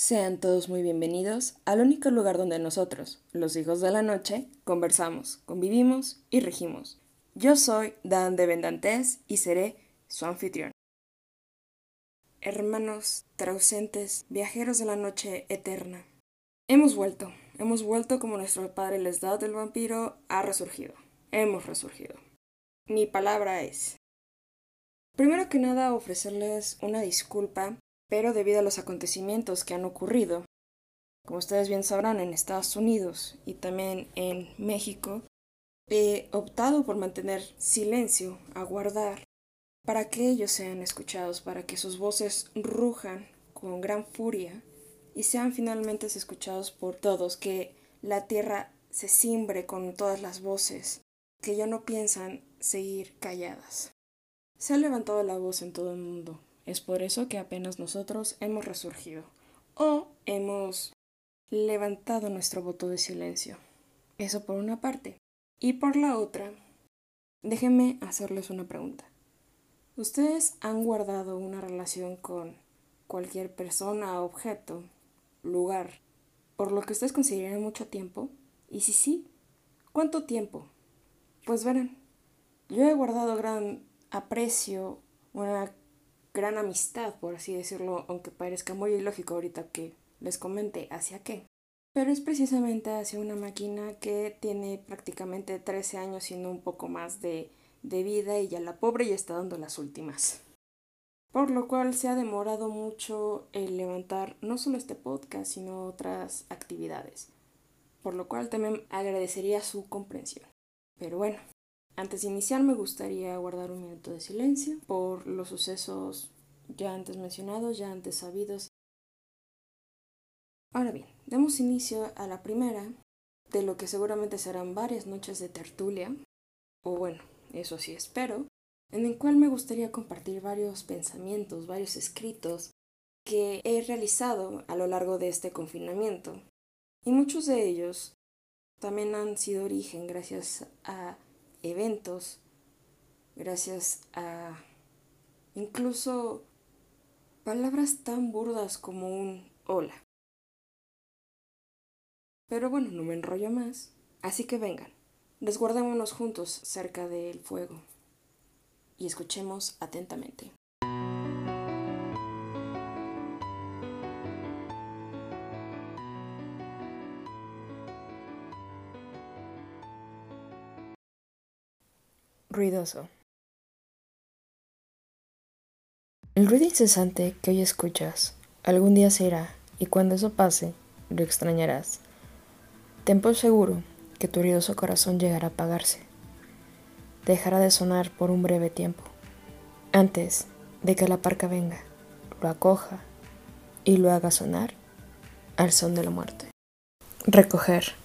Sean todos muy bienvenidos al único lugar donde nosotros, los hijos de la noche, conversamos, convivimos y regimos. Yo soy Dan de Vendantes y seré su anfitrión. Hermanos, trausentes, viajeros de la noche eterna. Hemos vuelto, hemos vuelto como nuestro padre les da del vampiro ha resurgido. Hemos resurgido. Mi palabra es. Primero que nada, ofrecerles una disculpa pero debido a los acontecimientos que han ocurrido, como ustedes bien sabrán, en Estados Unidos y también en México, he optado por mantener silencio, aguardar, para que ellos sean escuchados, para que sus voces rujan con gran furia y sean finalmente escuchados por todos, que la tierra se cimbre con todas las voces, que ya no piensan seguir calladas. Se ha levantado la voz en todo el mundo, es por eso que apenas nosotros hemos resurgido o hemos levantado nuestro voto de silencio. Eso por una parte. Y por la otra, déjenme hacerles una pregunta. ¿Ustedes han guardado una relación con cualquier persona, objeto, lugar, por lo que ustedes consideran mucho tiempo? Y si sí, ¿cuánto tiempo? Pues verán, yo he guardado gran aprecio, una gran amistad, por así decirlo, aunque parezca muy ilógico ahorita que les comente hacia qué. Pero es precisamente hacia una máquina que tiene prácticamente 13 años siendo un poco más de, de vida y ya la pobre ya está dando las últimas. Por lo cual se ha demorado mucho el levantar no solo este podcast, sino otras actividades. Por lo cual también agradecería su comprensión. Pero bueno, antes de iniciar me gustaría guardar un minuto de silencio por los sucesos ya antes mencionados, ya antes sabidos. Ahora bien, demos inicio a la primera de lo que seguramente serán varias noches de tertulia, o bueno, eso sí espero, en el cual me gustaría compartir varios pensamientos, varios escritos que he realizado a lo largo de este confinamiento. Y muchos de ellos también han sido origen gracias a eventos, gracias a incluso palabras tan burdas como un hola. Pero bueno, no me enrollo más, así que vengan, resguardémonos juntos cerca del fuego y escuchemos atentamente. Ruidoso. El ruido incesante que hoy escuchas algún día se irá y cuando eso pase lo extrañarás. Ten por seguro que tu ruidoso corazón llegará a apagarse. Dejará de sonar por un breve tiempo, antes de que la parca venga, lo acoja y lo haga sonar al son de la muerte. Recoger.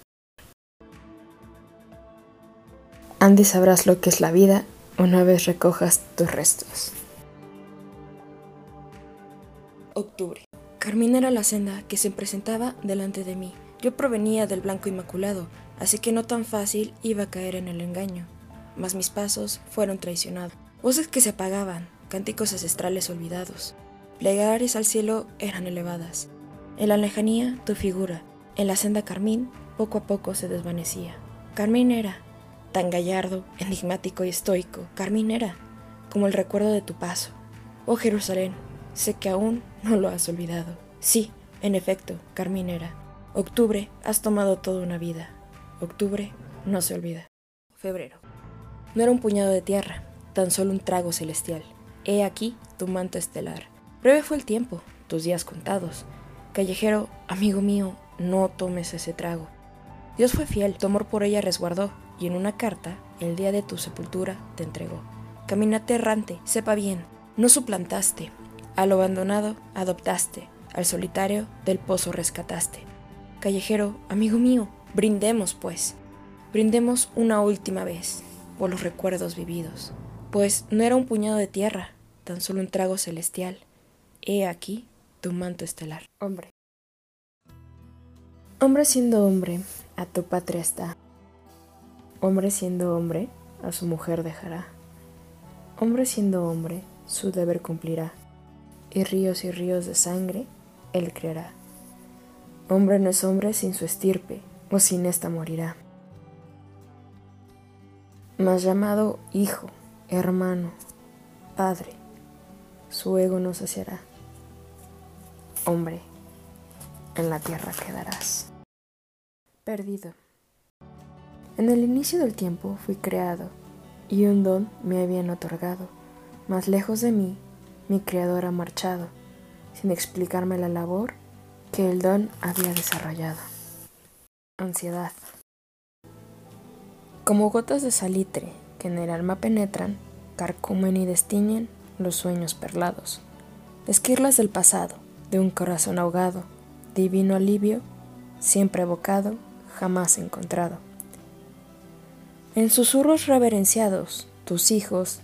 Antes sabrás lo que es la vida una vez recojas tus restos. Octubre. Carmina era la senda que se presentaba delante de mí. Yo provenía del blanco inmaculado, así que no tan fácil iba a caer en el engaño. Mas mis pasos fueron traicionados. Voces que se apagaban, cánticos ancestrales olvidados. Plegarias al cielo eran elevadas. En la lejanía, tu figura. En la senda carmín, poco a poco se desvanecía. Carmín era, tan gallardo, enigmático y estoico, Carmín era, como el recuerdo de tu paso. Oh Jerusalén, sé que aún no lo has olvidado. Sí, en efecto, Carmín era. Octubre, has tomado toda una vida. Octubre no se olvida. Febrero. No era un puñado de tierra, tan solo un trago celestial. He aquí tu manto estelar. Breve fue el tiempo, tus días contados. Callejero, amigo mío, no tomes ese trago. Dios fue fiel, tu amor por ella resguardó, y en una carta, el día de tu sepultura, te entregó. Caminate errante, sepa bien, no suplantaste, a lo abandonado adoptaste, al solitario del pozo rescataste. Callejero, amigo mío, brindemos pues, brindemos una última vez por los recuerdos vividos, pues no era un puñado de tierra, tan solo un trago celestial. He aquí tu manto estelar. Hombre. Hombre siendo hombre, a tu patria está. Hombre siendo hombre, a su mujer dejará. Hombre siendo hombre, su deber cumplirá. Y ríos y ríos de sangre, él creará. Hombre no es hombre sin su estirpe, o sin esta morirá. Mas llamado hijo, hermano, padre, su ego no saciará. Hombre, en la tierra quedarás. Perdido. En el inicio del tiempo fui creado, y un don me habían otorgado, mas lejos de mí mi creador ha marchado, sin explicarme la labor que el don había desarrollado. Ansiedad. Como gotas de salitre que en el alma penetran, carcomen y destiñen los sueños perlados. Esquirlas del pasado, de un corazón ahogado, divino alivio, siempre evocado, jamás encontrado. En susurros reverenciados, tus hijos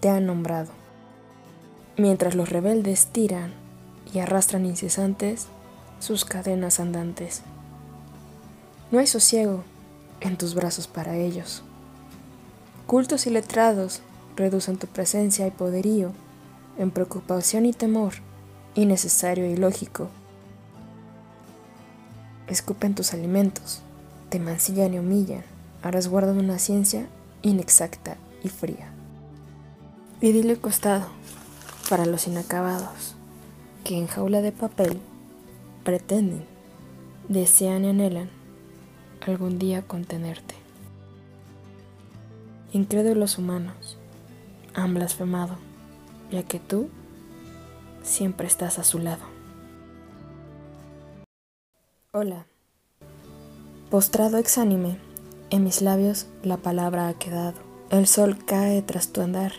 te han nombrado. Mientras los rebeldes tiran y arrastran incesantes sus cadenas andantes. No hay sosiego en tus brazos para ellos. Cultos y letrados reducen tu presencia y poderío en preocupación y temor, innecesario y lógico. Escupen tus alimentos, te mancillan y humillan a resguardo de una ciencia inexacta y fría. y costado para los inacabados, que en jaula de papel pretenden, desean y anhelan algún día contenerte. Incrédulos humanos han blasfemado, ya que tú siempre estás a su lado. Hola. Postrado exánime, en mis labios la palabra ha quedado. El sol cae tras tu andar.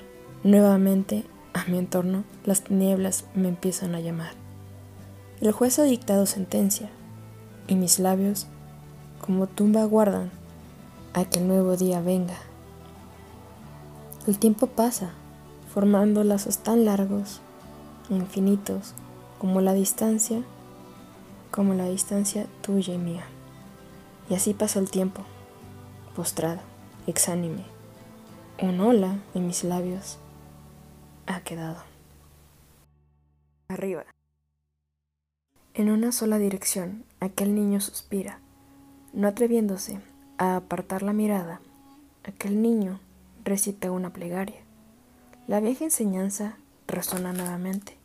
Nuevamente, a mi entorno, las tinieblas me empiezan a llamar. El juez ha dictado sentencia, y mis labios, como tumba, aguardan a que el nuevo día venga. El tiempo pasa, formando lazos tan largos infinitos como la distancia, como la distancia tuya y mía. Y así pasa el tiempo postrado, exánime. Un hola en mis labios ha quedado. Arriba. En una sola dirección, aquel niño suspira, no atreviéndose a apartar la mirada. Aquel niño recita una plegaria. La vieja enseñanza resuena nuevamente.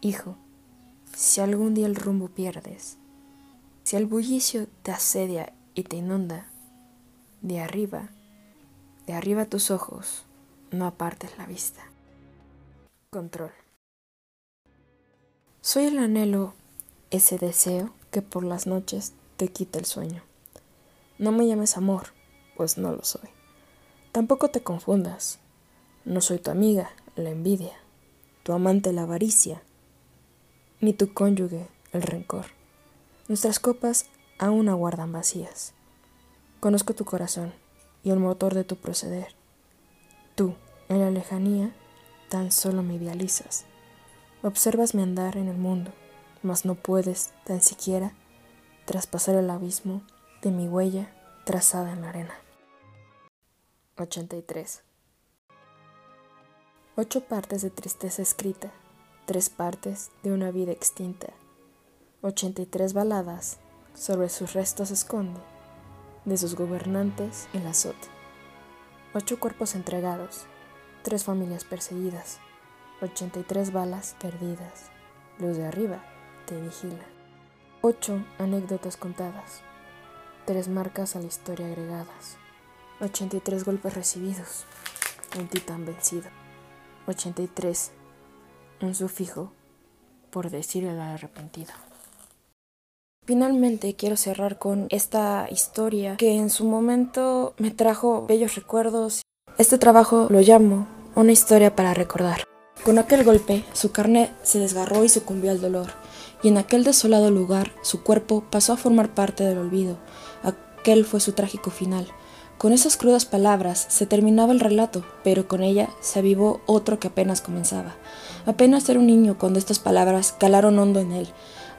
Hijo, si algún día el rumbo pierdes, si el bullicio te asedia y te inunda, de arriba, de arriba tus ojos, no apartes la vista. Control. Soy el anhelo, ese deseo que por las noches te quita el sueño. No me llames amor, pues no lo soy. Tampoco te confundas. No soy tu amiga, la envidia, tu amante, la avaricia, ni tu cónyuge, el rencor. Nuestras copas aún aguardan vacías. Conozco tu corazón y el motor de tu proceder. Tú, en la lejanía, tan solo me idealizas. Observas mi andar en el mundo, mas no puedes tan siquiera traspasar el abismo de mi huella trazada en la arena. 83. Ocho partes de tristeza escrita, tres partes de una vida extinta. 83 baladas sobre sus restos esconde de sus gobernantes el azote. Ocho cuerpos entregados, tres familias perseguidas, 83 balas perdidas. Los de arriba te vigilan. Ocho anécdotas contadas, tres marcas a la historia agregadas, 83 golpes recibidos, un titán vencido, 83, un sufijo por decir al arrepentido. Finalmente quiero cerrar con esta historia que en su momento me trajo bellos recuerdos. Este trabajo lo llamo una historia para recordar. Con aquel golpe, su carne se desgarró y sucumbió al dolor, y en aquel desolado lugar su cuerpo pasó a formar parte del olvido. Aquel fue su trágico final. Con esas crudas palabras se terminaba el relato, pero con ella se avivó otro que apenas comenzaba. Apenas era un niño cuando estas palabras calaron hondo en él.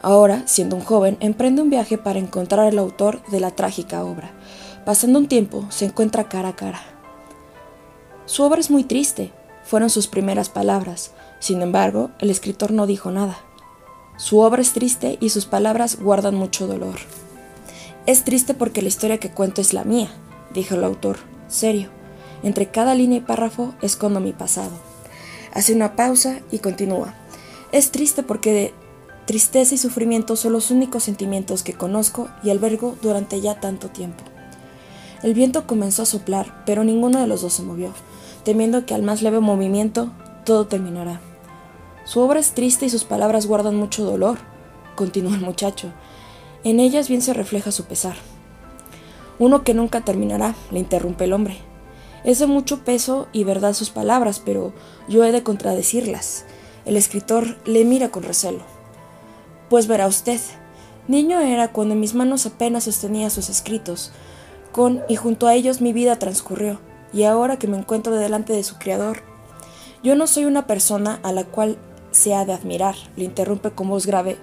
Ahora, siendo un joven, emprende un viaje para encontrar al autor de la trágica obra. Pasando un tiempo, se encuentra cara a cara. Su obra es muy triste, fueron sus primeras palabras. Sin embargo, el escritor no dijo nada. Su obra es triste y sus palabras guardan mucho dolor. Es triste porque la historia que cuento es la mía, dijo el autor, serio. Entre cada línea y párrafo escondo mi pasado. Hace una pausa y continúa. Es triste porque de tristeza y sufrimiento son los únicos sentimientos que conozco y albergo durante ya tanto tiempo. El viento comenzó a soplar, pero ninguno de los dos se movió, temiendo que al más leve movimiento todo terminará. Su obra es triste y sus palabras guardan mucho dolor, continuó el muchacho. En ellas bien se refleja su pesar. Uno que nunca terminará, le interrumpe el hombre. Es de mucho peso y verdad sus palabras, pero yo he de contradecirlas. El escritor le mira con recelo. Pues verá usted, niño era cuando mis manos apenas sostenía sus escritos, con y junto a ellos mi vida transcurrió, y ahora que me encuentro delante de su Creador, yo no soy una persona a la cual se ha de admirar, le interrumpe con voz grave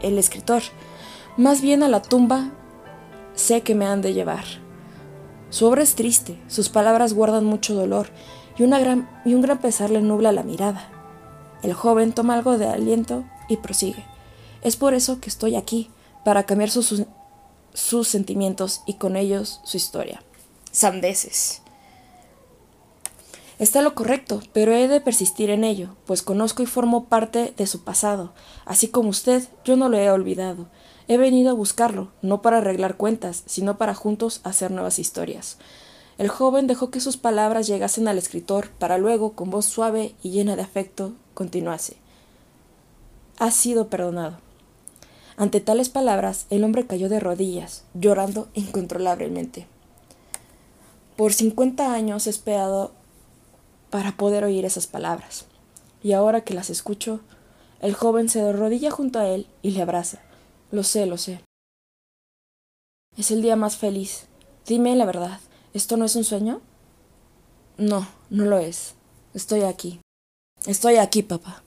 el escritor. Más bien a la tumba sé que me han de llevar. Su obra es triste, sus palabras guardan mucho dolor y, gran, y un gran pesar le nubla la mirada. El joven toma algo de aliento y prosigue. Es por eso que estoy aquí, para cambiar sus, sus sentimientos y con ellos su historia. Sandeces. Está lo correcto, pero he de persistir en ello, pues conozco y formo parte de su pasado. Así como usted, yo no lo he olvidado. He venido a buscarlo, no para arreglar cuentas, sino para juntos hacer nuevas historias. El joven dejó que sus palabras llegasen al escritor, para luego, con voz suave y llena de afecto, continuase. Ha sido perdonado. Ante tales palabras, el hombre cayó de rodillas, llorando incontrolablemente. Por cincuenta años he esperado para poder oír esas palabras. Y ahora que las escucho, el joven se arrodilla junto a él y le abraza. Lo sé, lo sé. Es el día más feliz. Dime la verdad, ¿esto no es un sueño? No, no lo es. Estoy aquí. Estoy aquí, papá.